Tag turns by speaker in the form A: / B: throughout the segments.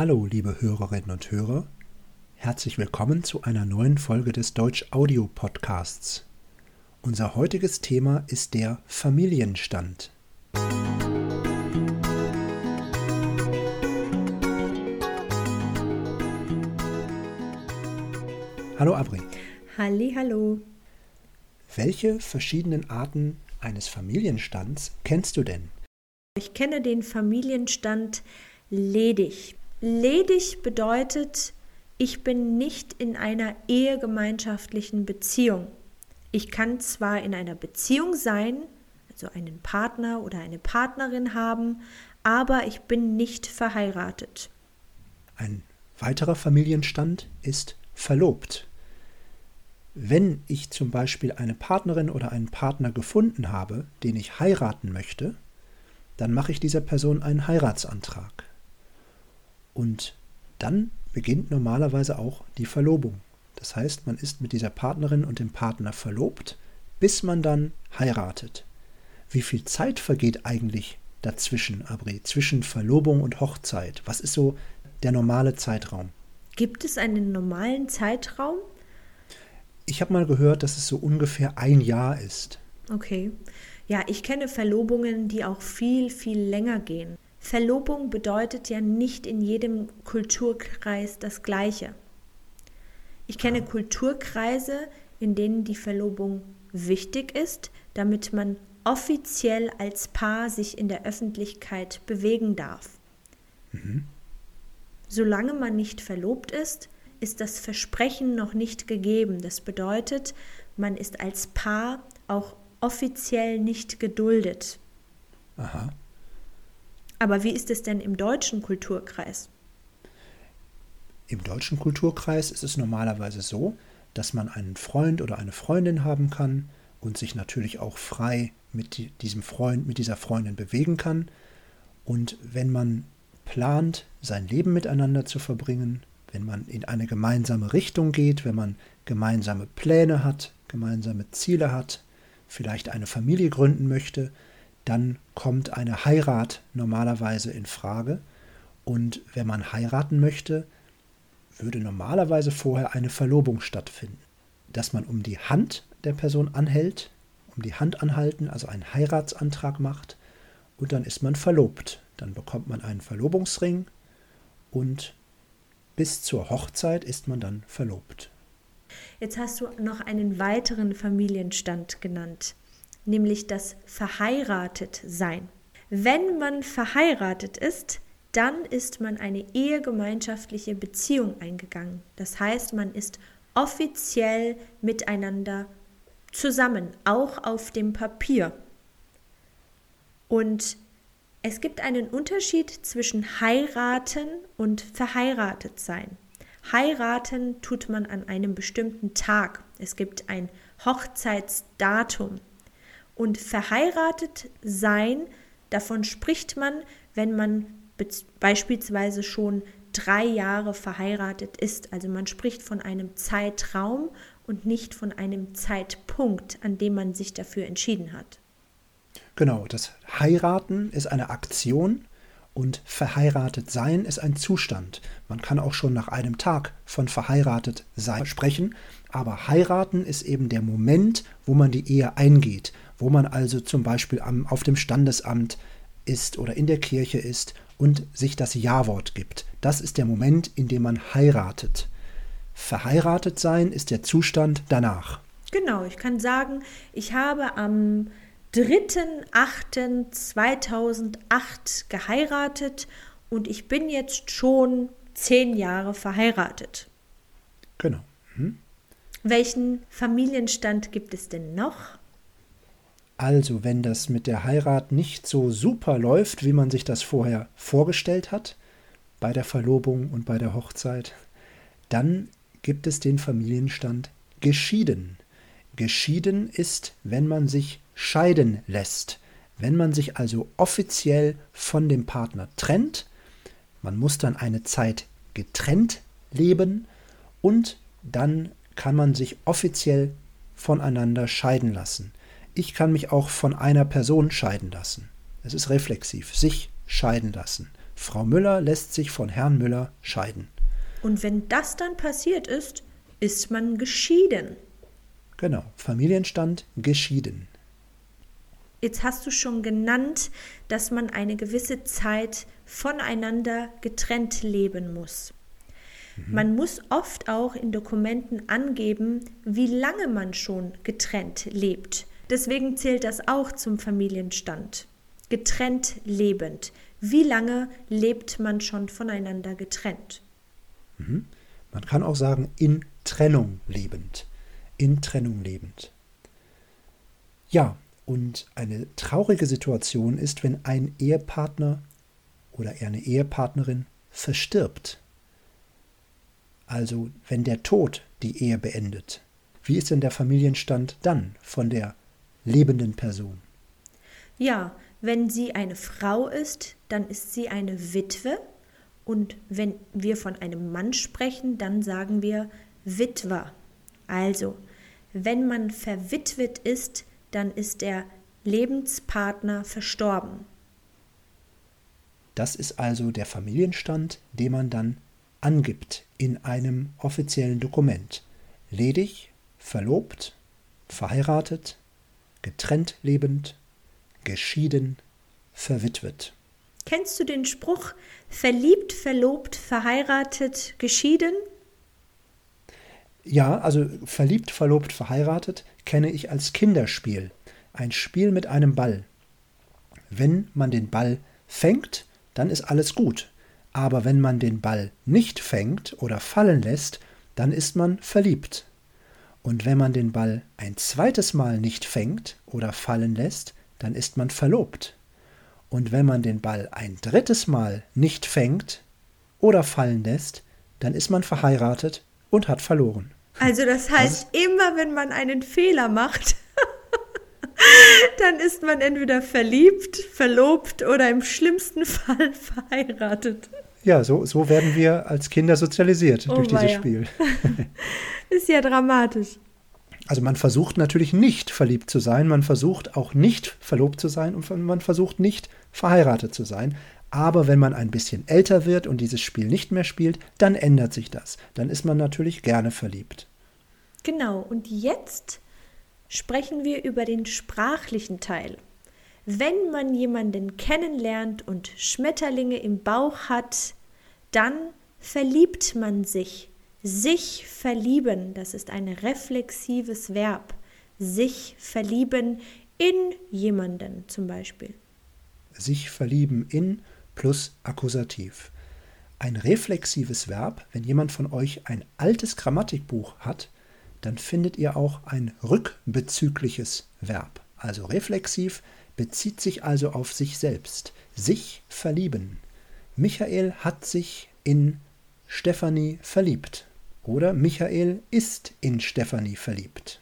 A: Hallo, liebe Hörerinnen und Hörer. Herzlich willkommen zu einer neuen Folge des Deutsch Audio Podcasts. Unser heutiges Thema ist der Familienstand. Hallo Abri.
B: Halli, hallo.
A: Welche verschiedenen Arten eines Familienstands kennst du denn?
B: Ich kenne den Familienstand ledig. Ledig bedeutet, ich bin nicht in einer ehegemeinschaftlichen Beziehung. Ich kann zwar in einer Beziehung sein, also einen Partner oder eine Partnerin haben, aber ich bin nicht verheiratet.
A: Ein weiterer Familienstand ist verlobt. Wenn ich zum Beispiel eine Partnerin oder einen Partner gefunden habe, den ich heiraten möchte, dann mache ich dieser Person einen Heiratsantrag. Und dann beginnt normalerweise auch die Verlobung. Das heißt, man ist mit dieser Partnerin und dem Partner verlobt, bis man dann heiratet. Wie viel Zeit vergeht eigentlich dazwischen, Abri, zwischen Verlobung und Hochzeit? Was ist so der normale Zeitraum?
B: Gibt es einen normalen Zeitraum?
A: Ich habe mal gehört, dass es so ungefähr ein Jahr ist.
B: Okay. Ja, ich kenne Verlobungen, die auch viel, viel länger gehen. Verlobung bedeutet ja nicht in jedem Kulturkreis das Gleiche. Ich kenne Kulturkreise, in denen die Verlobung wichtig ist, damit man offiziell als Paar sich in der Öffentlichkeit bewegen darf. Mhm. Solange man nicht verlobt ist, ist das Versprechen noch nicht gegeben. Das bedeutet, man ist als Paar auch offiziell nicht geduldet. Aha. Aber wie ist es denn im deutschen Kulturkreis?
A: Im deutschen Kulturkreis ist es normalerweise so, dass man einen Freund oder eine Freundin haben kann und sich natürlich auch frei mit diesem Freund, mit dieser Freundin bewegen kann. Und wenn man plant, sein Leben miteinander zu verbringen, wenn man in eine gemeinsame Richtung geht, wenn man gemeinsame Pläne hat, gemeinsame Ziele hat, vielleicht eine Familie gründen möchte, dann kommt eine Heirat normalerweise in Frage. Und wenn man heiraten möchte, würde normalerweise vorher eine Verlobung stattfinden. Dass man um die Hand der Person anhält, um die Hand anhalten, also einen Heiratsantrag macht und dann ist man verlobt. Dann bekommt man einen Verlobungsring und bis zur Hochzeit ist man dann verlobt.
B: Jetzt hast du noch einen weiteren Familienstand genannt nämlich das Verheiratetsein. Wenn man verheiratet ist, dann ist man eine ehegemeinschaftliche Beziehung eingegangen. Das heißt, man ist offiziell miteinander zusammen, auch auf dem Papier. Und es gibt einen Unterschied zwischen heiraten und verheiratet sein. Heiraten tut man an einem bestimmten Tag. Es gibt ein Hochzeitsdatum. Und verheiratet sein, davon spricht man, wenn man beispielsweise schon drei Jahre verheiratet ist. Also man spricht von einem Zeitraum und nicht von einem Zeitpunkt, an dem man sich dafür entschieden hat.
A: Genau, das Heiraten ist eine Aktion und verheiratet sein ist ein Zustand. Man kann auch schon nach einem Tag von verheiratet sein sprechen, aber heiraten ist eben der Moment, wo man die Ehe eingeht, wo man also zum Beispiel am, auf dem Standesamt ist oder in der Kirche ist und sich das Ja-Wort gibt. Das ist der Moment, in dem man heiratet. Verheiratet sein ist der Zustand danach.
B: Genau, ich kann sagen, ich habe am 3.8.2008 geheiratet und ich bin jetzt schon zehn Jahre verheiratet.
A: Genau. Hm.
B: Welchen Familienstand gibt es denn noch?
A: Also, wenn das mit der Heirat nicht so super läuft, wie man sich das vorher vorgestellt hat, bei der Verlobung und bei der Hochzeit, dann gibt es den Familienstand geschieden. Geschieden ist, wenn man sich scheiden lässt, wenn man sich also offiziell von dem Partner trennt, man muss dann eine Zeit getrennt leben und dann kann man sich offiziell voneinander scheiden lassen. Ich kann mich auch von einer Person scheiden lassen. Es ist reflexiv, sich scheiden lassen. Frau Müller lässt sich von Herrn Müller scheiden.
B: Und wenn das dann passiert ist, ist man geschieden.
A: Genau, Familienstand geschieden.
B: Jetzt hast du schon genannt, dass man eine gewisse Zeit voneinander getrennt leben muss. Mhm. Man muss oft auch in Dokumenten angeben, wie lange man schon getrennt lebt. Deswegen zählt das auch zum Familienstand. Getrennt lebend. Wie lange lebt man schon voneinander getrennt?
A: Mhm. Man kann auch sagen, in Trennung lebend. In Trennung lebend. Ja, und eine traurige Situation ist, wenn ein Ehepartner oder eine Ehepartnerin verstirbt. Also wenn der Tod die Ehe beendet. Wie ist denn der Familienstand dann von der lebenden Person?
B: Ja, wenn sie eine Frau ist, dann ist sie eine Witwe. Und wenn wir von einem Mann sprechen, dann sagen wir Witwer. Also, wenn man verwitwet ist, dann ist der Lebenspartner verstorben.
A: Das ist also der Familienstand, den man dann angibt in einem offiziellen Dokument. Ledig, verlobt, verheiratet, getrennt lebend, geschieden, verwitwet.
B: Kennst du den Spruch verliebt, verlobt, verheiratet, geschieden?
A: Ja, also verliebt, verlobt, verheiratet kenne ich als Kinderspiel. Ein Spiel mit einem Ball. Wenn man den Ball fängt, dann ist alles gut. Aber wenn man den Ball nicht fängt oder fallen lässt, dann ist man verliebt. Und wenn man den Ball ein zweites Mal nicht fängt oder fallen lässt, dann ist man verlobt. Und wenn man den Ball ein drittes Mal nicht fängt oder fallen lässt, dann ist man verheiratet und hat verloren.
B: Also das heißt, das immer wenn man einen Fehler macht, dann ist man entweder verliebt, verlobt oder im schlimmsten Fall verheiratet.
A: Ja, so, so werden wir als Kinder sozialisiert oh, durch dieses weia. Spiel.
B: ist ja dramatisch.
A: Also man versucht natürlich nicht verliebt zu sein, man versucht auch nicht verlobt zu sein und man versucht nicht verheiratet zu sein. Aber wenn man ein bisschen älter wird und dieses Spiel nicht mehr spielt, dann ändert sich das. Dann ist man natürlich gerne verliebt.
B: Genau, und jetzt sprechen wir über den sprachlichen Teil. Wenn man jemanden kennenlernt und Schmetterlinge im Bauch hat, dann verliebt man sich sich verlieben, das ist ein reflexives Verb. Sich verlieben in jemanden zum Beispiel.
A: Sich verlieben in plus Akkusativ. Ein reflexives Verb, wenn jemand von euch ein altes Grammatikbuch hat, dann findet ihr auch ein rückbezügliches Verb. Also reflexiv bezieht sich also auf sich selbst. Sich verlieben. Michael hat sich in Stefanie verliebt. Oder Michael ist in Stefanie verliebt.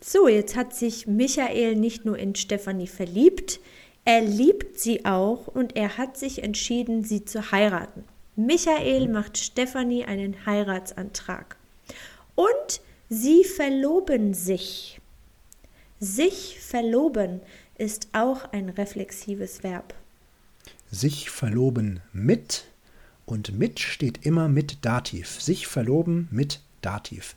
B: So, jetzt hat sich Michael nicht nur in Stefanie verliebt, er liebt sie auch und er hat sich entschieden, sie zu heiraten. Michael macht Stefanie einen Heiratsantrag. Und sie verloben sich. Sich verloben ist auch ein reflexives Verb.
A: Sich verloben mit und mit steht immer mit Dativ. Sich verloben mit Dativ.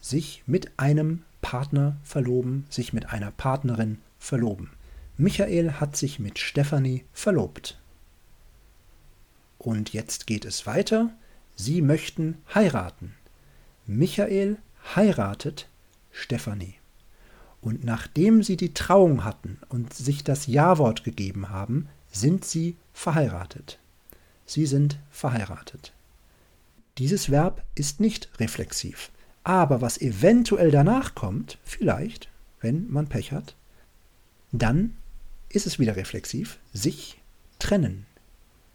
A: Sich mit einem Partner verloben, sich mit einer Partnerin verloben. Michael hat sich mit Stefanie verlobt. Und jetzt geht es weiter. Sie möchten heiraten. Michael heiratet Stefanie. Und nachdem sie die Trauung hatten und sich das Ja-Wort gegeben haben, sind sie verheiratet. Sie sind verheiratet. Dieses Verb ist nicht reflexiv. Aber was eventuell danach kommt, vielleicht, wenn man Pech hat, dann ist es wieder reflexiv. Sich trennen.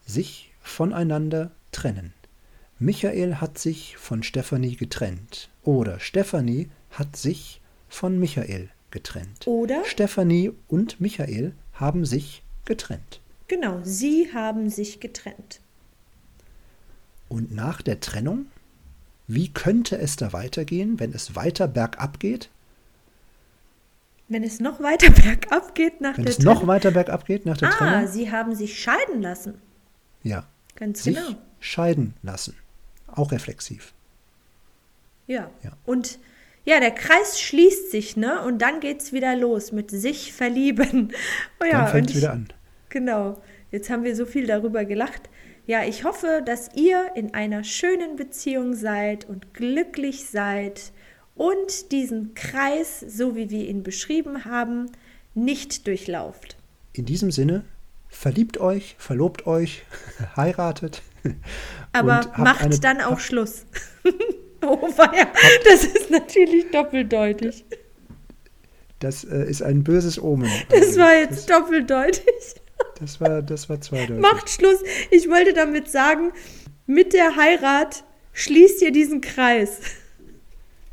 A: Sich voneinander trennen. Michael hat sich von Stefanie getrennt. Oder Stefanie hat sich von Michael getrennt.
B: Oder
A: Stefanie und Michael haben sich getrennt.
B: Genau, sie haben sich getrennt.
A: Und nach der Trennung, wie könnte es da weitergehen, wenn es weiter bergab geht?
B: Wenn es noch weiter bergab geht nach
A: wenn
B: der
A: Trennung? Wenn es noch weiter bergab geht nach der
B: ah,
A: Trennung?
B: Ah, sie haben sich scheiden lassen.
A: Ja.
B: Ganz
A: Sich
B: genau.
A: scheiden lassen. Auch reflexiv.
B: Ja.
A: Ja.
B: Und ja, der Kreis schließt sich, ne? Und dann geht's wieder los mit sich verlieben. Oh ja,
A: Dann fängt
B: und
A: es
B: ich-
A: wieder an.
B: Genau. Jetzt haben wir so viel darüber gelacht. Ja, ich hoffe, dass ihr in einer schönen Beziehung seid und glücklich seid und diesen Kreis, so wie wir ihn beschrieben haben, nicht durchlauft.
A: In diesem Sinne, verliebt euch, verlobt euch, heiratet.
B: Aber macht
A: eine-
B: dann auch Schluss. oh, weia, das ist natürlich doppeldeutig.
A: Das äh, ist ein böses Omen.
B: Das war
A: Das-
B: jetzt doppeldeutig.
A: Das war, das war zweideutig.
B: Macht Schluss. Ich wollte damit sagen, mit der Heirat schließt ihr diesen Kreis.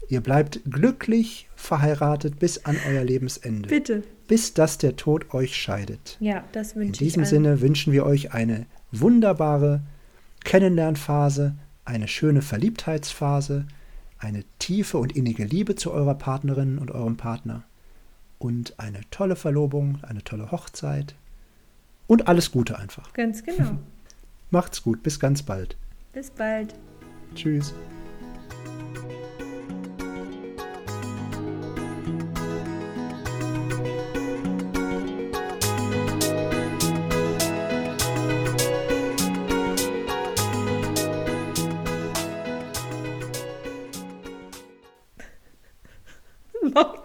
A: Ihr bleibt glücklich verheiratet bis an euer Lebensende.
B: Bitte.
A: Bis dass der Tod euch scheidet.
B: Ja, das
A: In
B: wünsche ich
A: diesem
B: allen.
A: Sinne wünschen wir euch eine wunderbare Kennenlernphase, eine schöne Verliebtheitsphase, eine tiefe und innige Liebe zu eurer Partnerin und eurem Partner und eine tolle Verlobung, eine tolle Hochzeit und alles Gute einfach.
B: Ganz genau.
A: Macht's gut, bis ganz bald.
B: Bis bald.
A: Tschüss.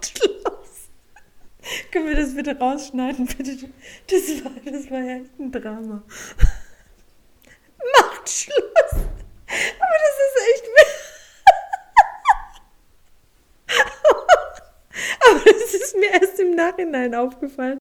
B: Schluss. Können wir das bitte rausschneiden, bitte? Das war, das war ja echt ein Drama. Macht Schluss. Aber das ist echt. Aber das ist mir erst im Nachhinein aufgefallen.